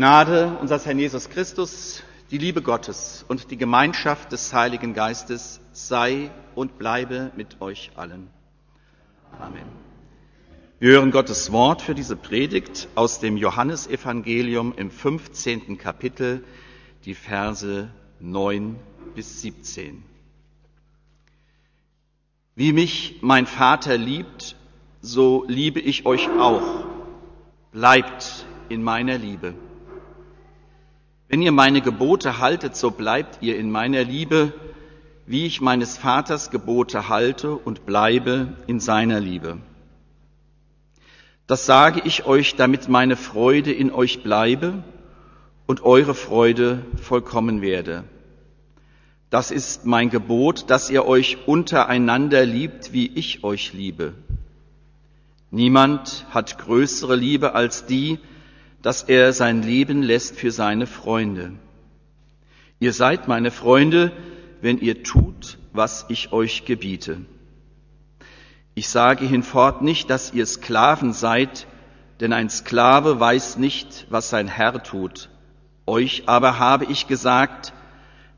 Gnade unseres Herrn Jesus Christus, die Liebe Gottes und die Gemeinschaft des Heiligen Geistes sei und bleibe mit euch allen. Amen. Wir hören Gottes Wort für diese Predigt aus dem Johannesevangelium im 15. Kapitel, die Verse 9 bis 17. Wie mich mein Vater liebt, so liebe ich euch auch. Bleibt in meiner Liebe. Wenn ihr meine Gebote haltet, so bleibt ihr in meiner Liebe, wie ich meines Vaters Gebote halte und bleibe in seiner Liebe. Das sage ich euch, damit meine Freude in euch bleibe und eure Freude vollkommen werde. Das ist mein Gebot, dass ihr euch untereinander liebt, wie ich euch liebe. Niemand hat größere Liebe als die, dass er sein Leben lässt für seine Freunde. Ihr seid meine Freunde, wenn ihr tut, was ich euch gebiete. Ich sage hinfort nicht, dass ihr Sklaven seid, denn ein Sklave weiß nicht, was sein Herr tut. Euch aber habe ich gesagt,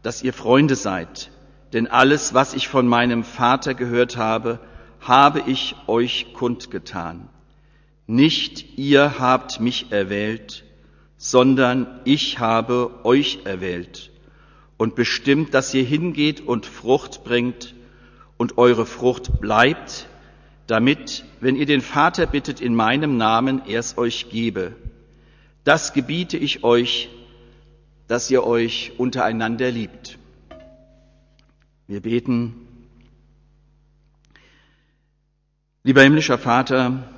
dass ihr Freunde seid, denn alles, was ich von meinem Vater gehört habe, habe ich euch kundgetan. Nicht ihr habt mich erwählt, sondern ich habe euch erwählt und bestimmt, dass ihr hingeht und Frucht bringt und eure Frucht bleibt, damit, wenn ihr den Vater bittet in meinem Namen, er es euch gebe. Das gebiete ich euch, dass ihr euch untereinander liebt. Wir beten. Lieber himmlischer Vater,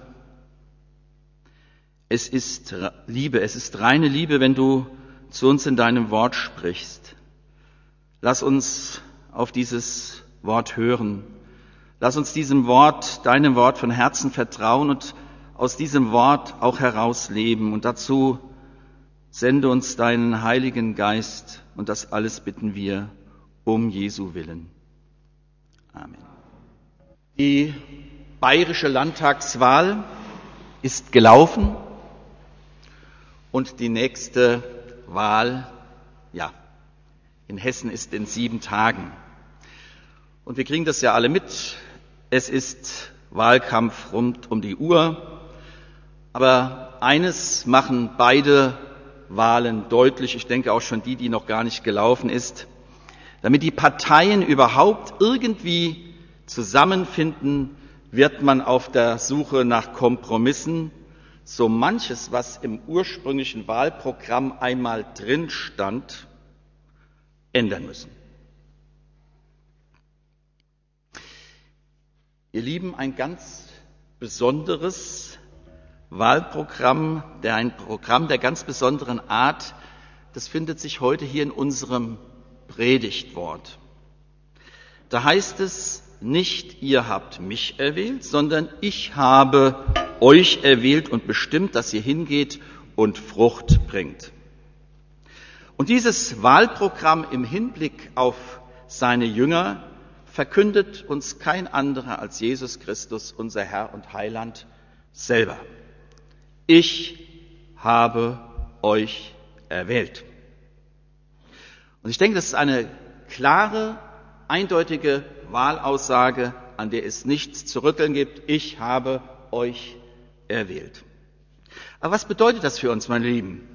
es ist Liebe, es ist reine Liebe, wenn du zu uns in deinem Wort sprichst. Lass uns auf dieses Wort hören. Lass uns diesem Wort, deinem Wort von Herzen vertrauen und aus diesem Wort auch herausleben. Und dazu sende uns deinen Heiligen Geist. Und das alles bitten wir um Jesu willen. Amen. Die bayerische Landtagswahl ist gelaufen. Und die nächste Wahl, ja, in Hessen ist in sieben Tagen. Und wir kriegen das ja alle mit. Es ist Wahlkampf rund um die Uhr. Aber eines machen beide Wahlen deutlich, ich denke auch schon die, die noch gar nicht gelaufen ist, damit die Parteien überhaupt irgendwie zusammenfinden, wird man auf der Suche nach Kompromissen so manches, was im ursprünglichen Wahlprogramm einmal drin stand, ändern müssen. Ihr Lieben, ein ganz besonderes Wahlprogramm, der ein Programm der ganz besonderen Art, das findet sich heute hier in unserem Predigtwort. Da heißt es nicht, ihr habt mich erwählt, sondern ich habe euch erwählt und bestimmt, dass ihr hingeht und Frucht bringt. Und dieses Wahlprogramm im Hinblick auf seine Jünger verkündet uns kein anderer als Jesus Christus, unser Herr und Heiland, selber. Ich habe euch erwählt. Und ich denke, das ist eine klare, eindeutige Wahlaussage, an der es nichts zu rütteln gibt. Ich habe euch erwählt. Aber was bedeutet das für uns, meine Lieben?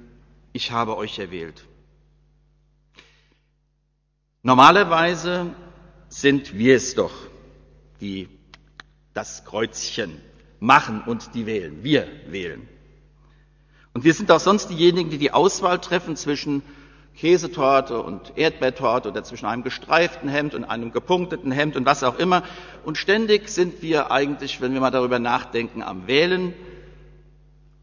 Ich habe euch erwählt. Normalerweise sind wir es doch, die das Kreuzchen machen und die wählen. Wir wählen. Und wir sind auch sonst diejenigen, die die Auswahl treffen zwischen Käsetorte und Erdbeertorte oder zwischen einem gestreiften Hemd und einem gepunkteten Hemd und was auch immer. Und ständig sind wir eigentlich, wenn wir mal darüber nachdenken, am Wählen.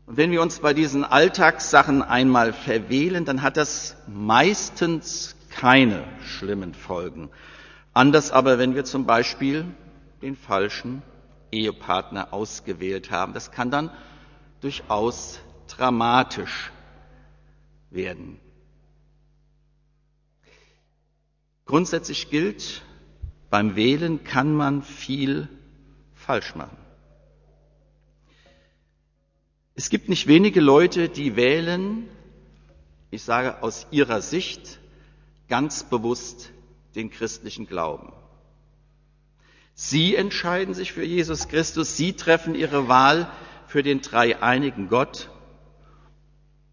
Und wenn wir uns bei diesen Alltagssachen einmal verwählen, dann hat das meistens keine schlimmen Folgen. Anders aber, wenn wir zum Beispiel den falschen Ehepartner ausgewählt haben. Das kann dann durchaus dramatisch werden. Grundsätzlich gilt, beim Wählen kann man viel falsch machen. Es gibt nicht wenige Leute, die wählen, ich sage aus ihrer Sicht ganz bewusst den christlichen Glauben. Sie entscheiden sich für Jesus Christus, sie treffen ihre Wahl für den dreieinigen Gott.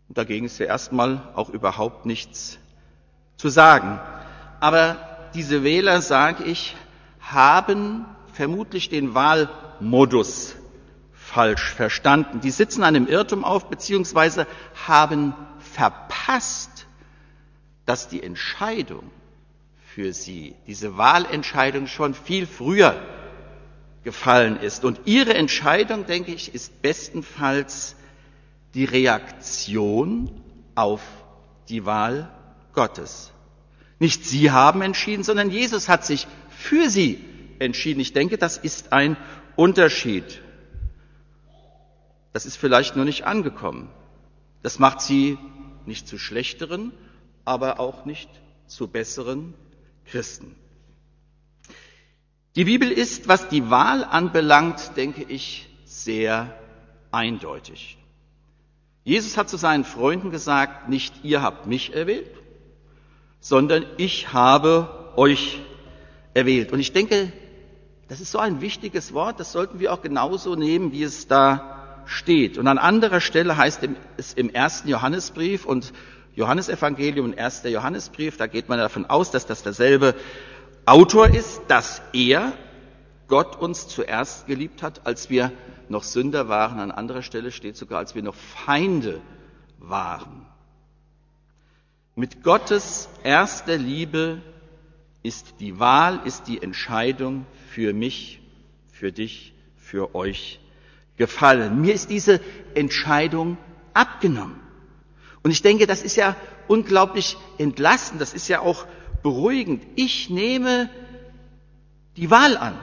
Und dagegen ist ja erstmal auch überhaupt nichts zu sagen. Aber diese Wähler, sage ich, haben vermutlich den Wahlmodus falsch verstanden. Die sitzen einem Irrtum auf, beziehungsweise haben verpasst, dass die Entscheidung für sie, diese Wahlentscheidung schon viel früher gefallen ist. Und ihre Entscheidung, denke ich, ist bestenfalls die Reaktion auf die Wahl Gottes. Nicht sie haben entschieden, sondern Jesus hat sich für sie entschieden. Ich denke, das ist ein Unterschied. Das ist vielleicht nur nicht angekommen. Das macht sie nicht zu schlechteren, aber auch nicht zu besseren Christen. Die Bibel ist, was die Wahl anbelangt, denke ich, sehr eindeutig. Jesus hat zu seinen Freunden gesagt, nicht ihr habt mich erwählt, sondern ich habe euch erwählt. Und ich denke, das ist so ein wichtiges Wort, das sollten wir auch genauso nehmen, wie es da steht. Und an anderer Stelle heißt es im ersten Johannesbrief und Johannesevangelium und erster Johannesbrief, da geht man davon aus, dass das derselbe Autor ist, dass er, Gott uns zuerst geliebt hat, als wir noch Sünder waren. An anderer Stelle steht sogar, als wir noch Feinde waren. Mit Gottes erster Liebe ist die Wahl, ist die Entscheidung für mich, für dich, für euch gefallen. Mir ist diese Entscheidung abgenommen. Und ich denke, das ist ja unglaublich entlastend, das ist ja auch beruhigend. Ich nehme die Wahl an,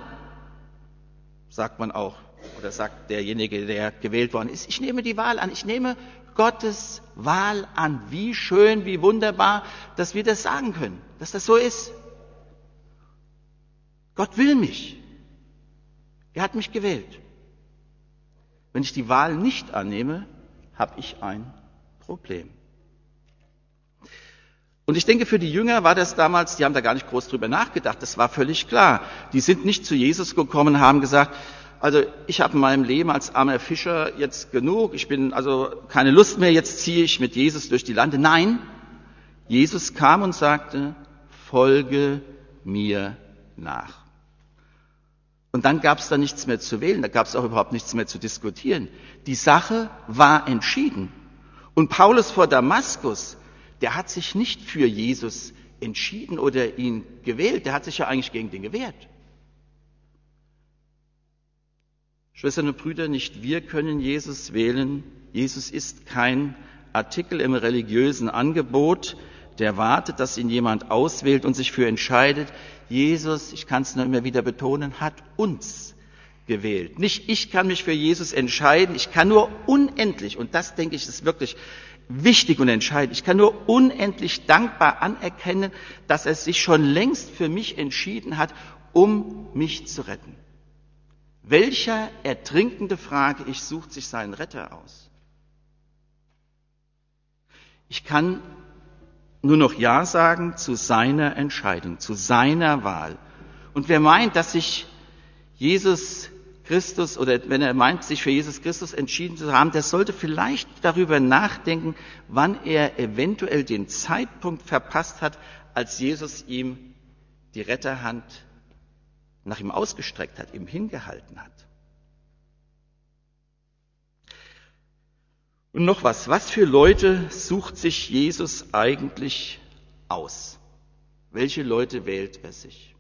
sagt man auch, oder sagt derjenige, der gewählt worden ist. Ich nehme die Wahl an, ich nehme Gottes Wahl an. Wie schön, wie wunderbar, dass wir das sagen können, dass das so ist. Gott will mich. Er hat mich gewählt. Wenn ich die Wahl nicht annehme, habe ich ein Problem. Und ich denke, für die Jünger war das damals, die haben da gar nicht groß drüber nachgedacht, das war völlig klar. Die sind nicht zu Jesus gekommen, haben gesagt, also ich habe in meinem Leben als armer Fischer jetzt genug, ich bin also keine Lust mehr, jetzt ziehe ich mit Jesus durch die Lande. Nein, Jesus kam und sagte, folge mir nach. Und dann gab es da nichts mehr zu wählen, da gab es auch überhaupt nichts mehr zu diskutieren. Die Sache war entschieden. Und Paulus vor Damaskus, der hat sich nicht für Jesus entschieden oder ihn gewählt, der hat sich ja eigentlich gegen den gewehrt. Schwestern und Brüder, nicht wir können Jesus wählen. Jesus ist kein Artikel im religiösen Angebot, der wartet, dass ihn jemand auswählt und sich für entscheidet. Jesus, ich kann es nur immer wieder betonen, hat uns gewählt. Nicht ich kann mich für Jesus entscheiden, ich kann nur unendlich, und das denke ich ist wirklich wichtig und entscheidend, ich kann nur unendlich dankbar anerkennen, dass er sich schon längst für mich entschieden hat, um mich zu retten. Welcher Ertrinkende, frage ich, sucht sich seinen Retter aus? Ich kann nur noch Ja sagen zu seiner Entscheidung, zu seiner Wahl. Und wer meint, dass sich Jesus Christus oder wenn er meint, sich für Jesus Christus entschieden zu haben, der sollte vielleicht darüber nachdenken, wann er eventuell den Zeitpunkt verpasst hat, als Jesus ihm die Retterhand nach ihm ausgestreckt hat, ihm hingehalten hat. Und noch was, was für Leute sucht sich Jesus eigentlich aus? Welche Leute wählt er sich?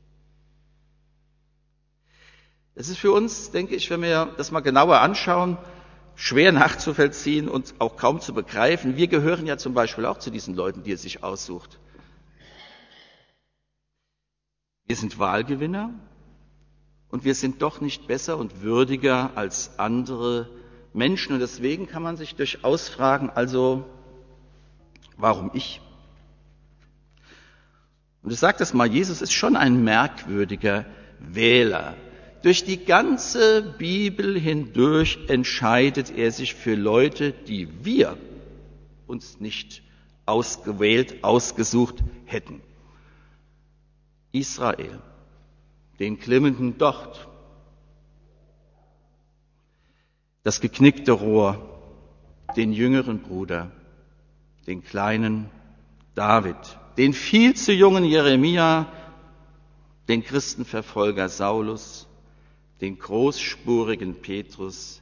Es ist für uns, denke ich, wenn wir das mal genauer anschauen, schwer nachzuvollziehen und auch kaum zu begreifen. Wir gehören ja zum Beispiel auch zu diesen Leuten, die er sich aussucht. Wir sind Wahlgewinner und wir sind doch nicht besser und würdiger als andere Menschen. Und deswegen kann man sich durchaus fragen, also warum ich? Und ich sage das mal, Jesus ist schon ein merkwürdiger Wähler. Durch die ganze Bibel hindurch entscheidet er sich für Leute, die wir uns nicht ausgewählt, ausgesucht hätten. Israel, den klimmenden Docht, das geknickte Rohr, den jüngeren Bruder, den kleinen David, den viel zu jungen Jeremia, den Christenverfolger Saulus, den großspurigen Petrus,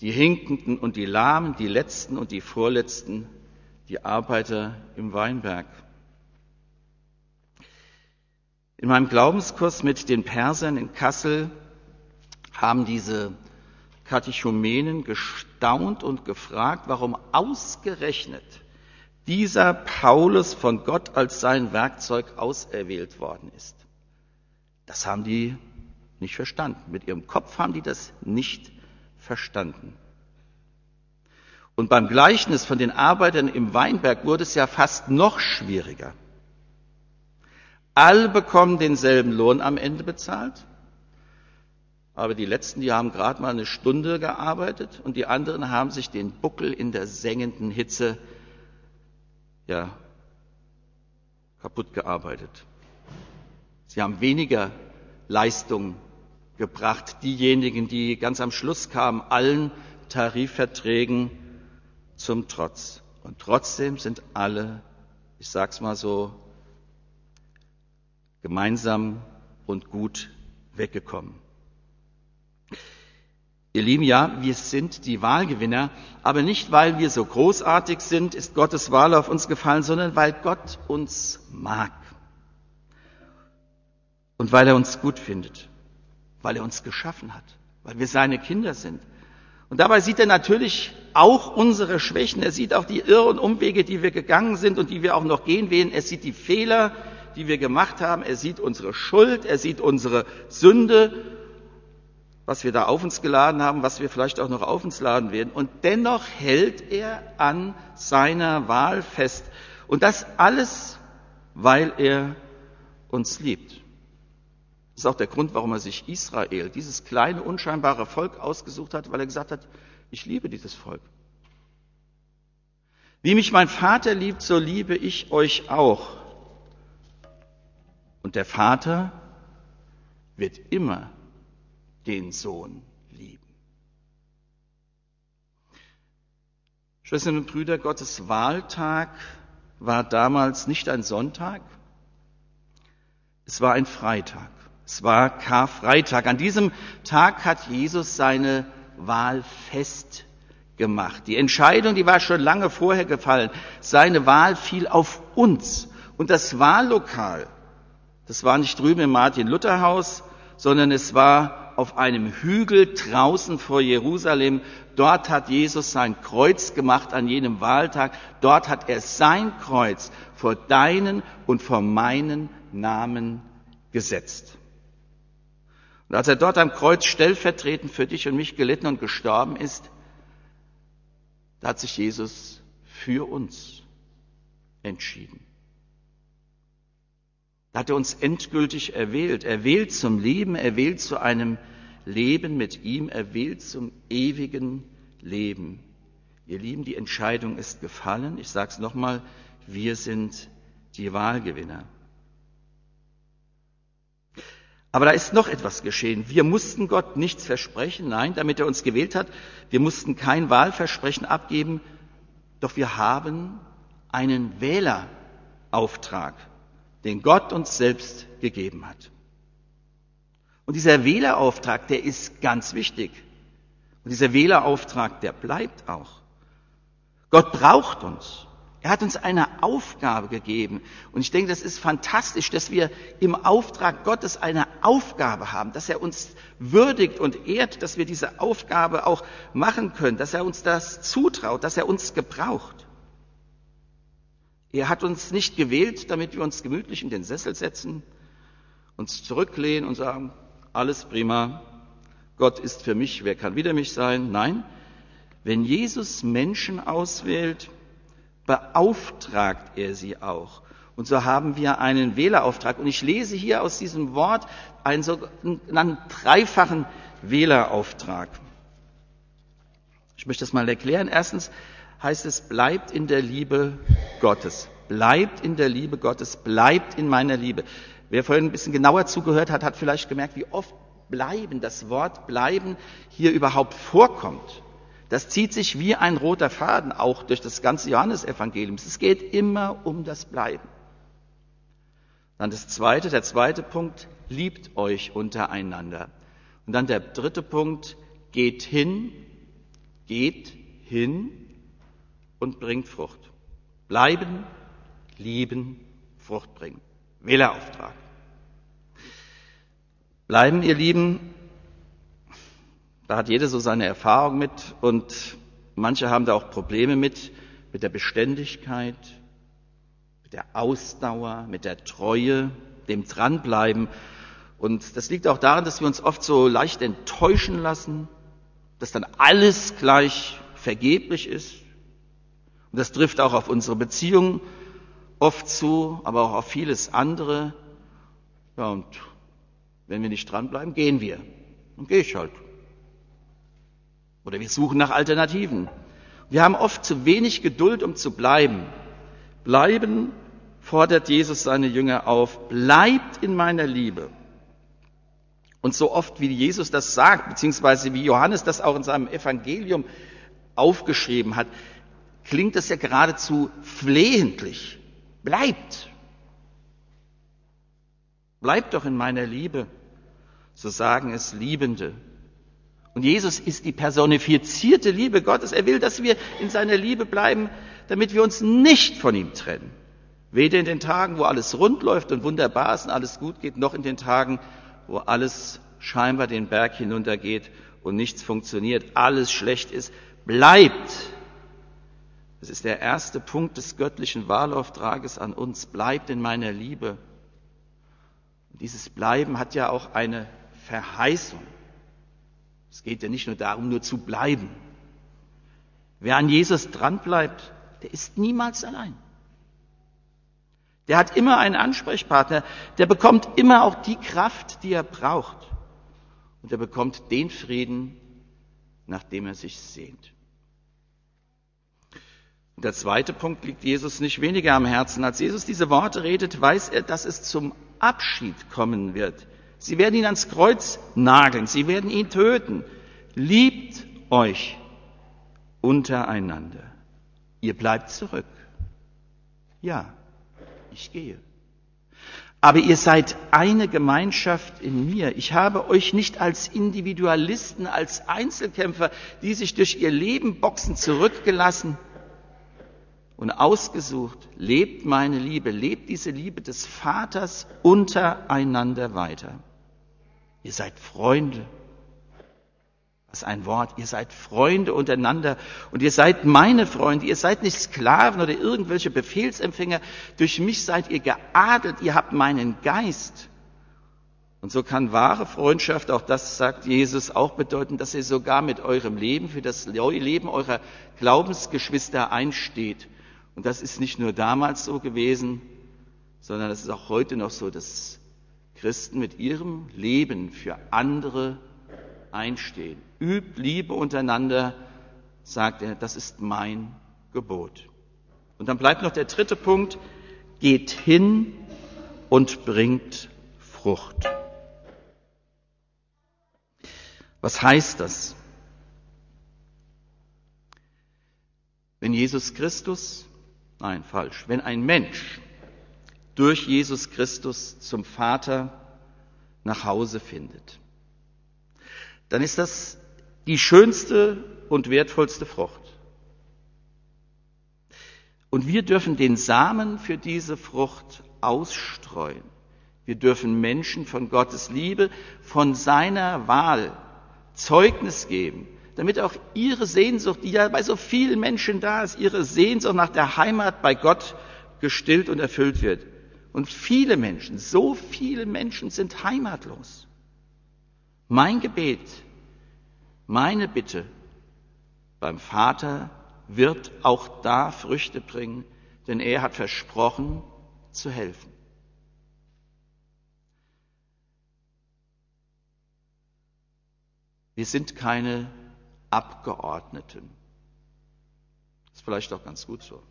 die Hinkenden und die Lahmen, die Letzten und die Vorletzten, die Arbeiter im Weinberg. In meinem Glaubenskurs mit den Persern in Kassel haben diese Katechumenen gestaunt und gefragt, warum ausgerechnet dieser Paulus von Gott als sein Werkzeug auserwählt worden ist. Das haben die nicht verstanden. Mit ihrem Kopf haben die das nicht verstanden. Und beim Gleichnis von den Arbeitern im Weinberg wurde es ja fast noch schwieriger. Alle bekommen denselben Lohn am Ende bezahlt. Aber die letzten, die haben gerade mal eine Stunde gearbeitet und die anderen haben sich den Buckel in der sengenden Hitze ja, kaputt gearbeitet. Sie haben weniger Leistung gebracht, diejenigen, die ganz am Schluss kamen, allen Tarifverträgen zum Trotz. Und trotzdem sind alle, ich sag's mal so, gemeinsam und gut weggekommen. Ihr Lieben, ja, wir sind die Wahlgewinner, aber nicht, weil wir so großartig sind, ist Gottes Wahl auf uns gefallen, sondern weil Gott uns mag. Und weil er uns gut findet, weil er uns geschaffen hat, weil wir seine Kinder sind. Und dabei sieht er natürlich auch unsere Schwächen. Er sieht auch die Irr- und Umwege, die wir gegangen sind und die wir auch noch gehen werden. Er sieht die Fehler, die wir gemacht haben. Er sieht unsere Schuld. Er sieht unsere Sünde, was wir da auf uns geladen haben, was wir vielleicht auch noch auf uns laden werden. Und dennoch hält er an seiner Wahl fest. Und das alles, weil er uns liebt. Das ist auch der Grund, warum er sich Israel, dieses kleine, unscheinbare Volk ausgesucht hat, weil er gesagt hat, ich liebe dieses Volk. Wie mich mein Vater liebt, so liebe ich euch auch. Und der Vater wird immer den Sohn lieben. Schwestern und Brüder, Gottes Wahltag war damals nicht ein Sonntag, es war ein Freitag. Es war Karfreitag. An diesem Tag hat Jesus seine Wahl festgemacht. Die Entscheidung, die war schon lange vorher gefallen. Seine Wahl fiel auf uns. Und das Wahllokal, das war nicht drüben im Martin-Luther-Haus, sondern es war auf einem Hügel draußen vor Jerusalem. Dort hat Jesus sein Kreuz gemacht an jenem Wahltag. Dort hat er sein Kreuz vor deinen und vor meinen Namen gesetzt. Und als er dort am Kreuz stellvertretend für dich und mich gelitten und gestorben ist, da hat sich Jesus für uns entschieden. Da hat er uns endgültig erwählt. Er wählt zum Leben, er wählt zu einem Leben mit ihm, er wählt zum ewigen Leben. Ihr Lieben, die Entscheidung ist gefallen. Ich sage es nochmal, wir sind die Wahlgewinner. Aber da ist noch etwas geschehen. Wir mussten Gott nichts versprechen, nein, damit er uns gewählt hat. Wir mussten kein Wahlversprechen abgeben, doch wir haben einen Wählerauftrag, den Gott uns selbst gegeben hat. Und dieser Wählerauftrag, der ist ganz wichtig. Und dieser Wählerauftrag, der bleibt auch. Gott braucht uns. Er hat uns eine Aufgabe gegeben. Und ich denke, das ist fantastisch, dass wir im Auftrag Gottes eine Aufgabe haben, dass er uns würdigt und ehrt, dass wir diese Aufgabe auch machen können, dass er uns das zutraut, dass er uns gebraucht. Er hat uns nicht gewählt, damit wir uns gemütlich in den Sessel setzen, uns zurücklehnen und sagen, alles prima, Gott ist für mich, wer kann wieder mich sein? Nein, wenn Jesus Menschen auswählt, beauftragt er sie auch. Und so haben wir einen Wählerauftrag. Und ich lese hier aus diesem Wort einen sogenannten dreifachen Wählerauftrag. Ich möchte das mal erklären. Erstens heißt es, bleibt in der Liebe Gottes. Bleibt in der Liebe Gottes, bleibt in meiner Liebe. Wer vorhin ein bisschen genauer zugehört hat, hat vielleicht gemerkt, wie oft bleiben, das Wort bleiben hier überhaupt vorkommt. Das zieht sich wie ein roter Faden auch durch das ganze Johannesevangelium. Es geht immer um das Bleiben. Dann das zweite, der zweite Punkt, liebt euch untereinander. Und dann der dritte Punkt, geht hin, geht hin und bringt Frucht. Bleiben, lieben, Frucht bringen. Wählerauftrag. Bleiben, ihr Lieben, da hat jeder so seine Erfahrung mit und manche haben da auch Probleme mit, mit der Beständigkeit, mit der Ausdauer, mit der Treue, dem Dranbleiben. Und das liegt auch daran, dass wir uns oft so leicht enttäuschen lassen, dass dann alles gleich vergeblich ist. Und das trifft auch auf unsere Beziehungen oft zu, aber auch auf vieles andere. Ja, und wenn wir nicht dranbleiben, gehen wir. Dann gehe ich halt. Oder wir suchen nach Alternativen. Wir haben oft zu wenig Geduld, um zu bleiben. Bleiben fordert Jesus seine Jünger auf. Bleibt in meiner Liebe. Und so oft wie Jesus das sagt, beziehungsweise wie Johannes das auch in seinem Evangelium aufgeschrieben hat, klingt das ja geradezu flehentlich. Bleibt. Bleibt doch in meiner Liebe. So sagen es Liebende. Und Jesus ist die personifizierte Liebe Gottes. Er will, dass wir in seiner Liebe bleiben, damit wir uns nicht von ihm trennen. Weder in den Tagen, wo alles rund läuft und wunderbar ist und alles gut geht, noch in den Tagen, wo alles scheinbar den Berg hinuntergeht und nichts funktioniert, alles schlecht ist. Bleibt. Das ist der erste Punkt des göttlichen Wahlauftrages an uns. Bleibt in meiner Liebe. Und dieses Bleiben hat ja auch eine Verheißung. Es geht ja nicht nur darum, nur zu bleiben. Wer an Jesus dranbleibt, der ist niemals allein. Der hat immer einen Ansprechpartner, der bekommt immer auch die Kraft, die er braucht. Und er bekommt den Frieden, nach dem er sich sehnt. Der zweite Punkt liegt Jesus nicht weniger am Herzen. Als Jesus diese Worte redet, weiß er, dass es zum Abschied kommen wird. Sie werden ihn ans Kreuz nageln. Sie werden ihn töten. Liebt euch untereinander. Ihr bleibt zurück. Ja, ich gehe. Aber ihr seid eine Gemeinschaft in mir. Ich habe euch nicht als Individualisten, als Einzelkämpfer, die sich durch ihr Leben boxen, zurückgelassen und ausgesucht. Lebt meine Liebe, lebt diese Liebe des Vaters untereinander weiter. Ihr seid Freunde. Was ein Wort. Ihr seid Freunde untereinander und ihr seid meine Freunde. Ihr seid nicht Sklaven oder irgendwelche Befehlsempfänger. Durch mich seid ihr geadelt. Ihr habt meinen Geist. Und so kann wahre Freundschaft, auch das sagt Jesus, auch bedeuten, dass ihr sogar mit eurem Leben für das Leben eurer Glaubensgeschwister einsteht. Und das ist nicht nur damals so gewesen, sondern es ist auch heute noch so, dass Christen mit ihrem Leben für andere einstehen. Übt Liebe untereinander, sagt er, das ist mein Gebot. Und dann bleibt noch der dritte Punkt, geht hin und bringt Frucht. Was heißt das? Wenn Jesus Christus, nein, falsch, wenn ein Mensch durch Jesus Christus zum Vater nach Hause findet, dann ist das die schönste und wertvollste Frucht. Und wir dürfen den Samen für diese Frucht ausstreuen. Wir dürfen Menschen von Gottes Liebe, von seiner Wahl Zeugnis geben, damit auch ihre Sehnsucht, die ja bei so vielen Menschen da ist, ihre Sehnsucht nach der Heimat bei Gott gestillt und erfüllt wird. Und viele Menschen, so viele Menschen sind heimatlos. Mein Gebet, meine Bitte beim Vater wird auch da Früchte bringen, denn er hat versprochen zu helfen. Wir sind keine Abgeordneten. Das vielleicht auch ganz gut so.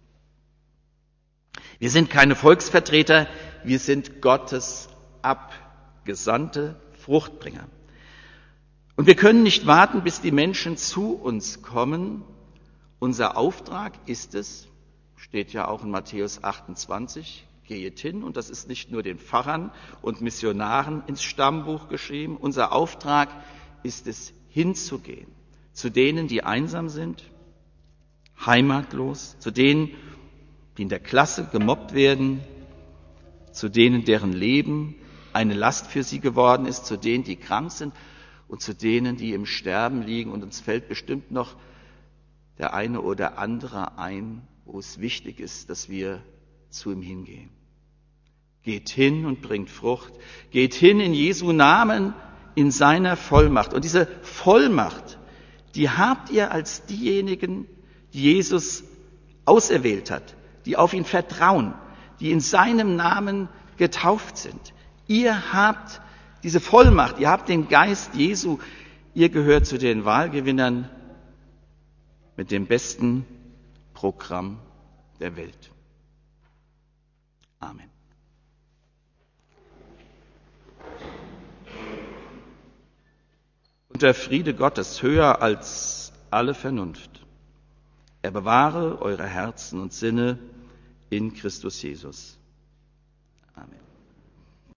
Wir sind keine Volksvertreter, wir sind Gottes abgesandte Fruchtbringer. Und wir können nicht warten, bis die Menschen zu uns kommen. Unser Auftrag ist es, steht ja auch in Matthäus 28, geht hin, und das ist nicht nur den Pfarrern und Missionaren ins Stammbuch geschrieben, unser Auftrag ist es, hinzugehen, zu denen, die einsam sind, heimatlos, zu denen, die in der Klasse gemobbt werden, zu denen, deren Leben eine Last für sie geworden ist, zu denen, die krank sind und zu denen, die im Sterben liegen. Und uns fällt bestimmt noch der eine oder andere ein, wo es wichtig ist, dass wir zu ihm hingehen. Geht hin und bringt Frucht. Geht hin in Jesu Namen, in seiner Vollmacht. Und diese Vollmacht, die habt ihr als diejenigen, die Jesus auserwählt hat, die auf ihn vertrauen, die in seinem Namen getauft sind. Ihr habt diese Vollmacht, ihr habt den Geist Jesu, ihr gehört zu den Wahlgewinnern mit dem besten Programm der Welt. Amen. Und der Friede Gottes höher als alle Vernunft. Er bewahre eure Herzen und Sinne in Christus Jesus. Amen.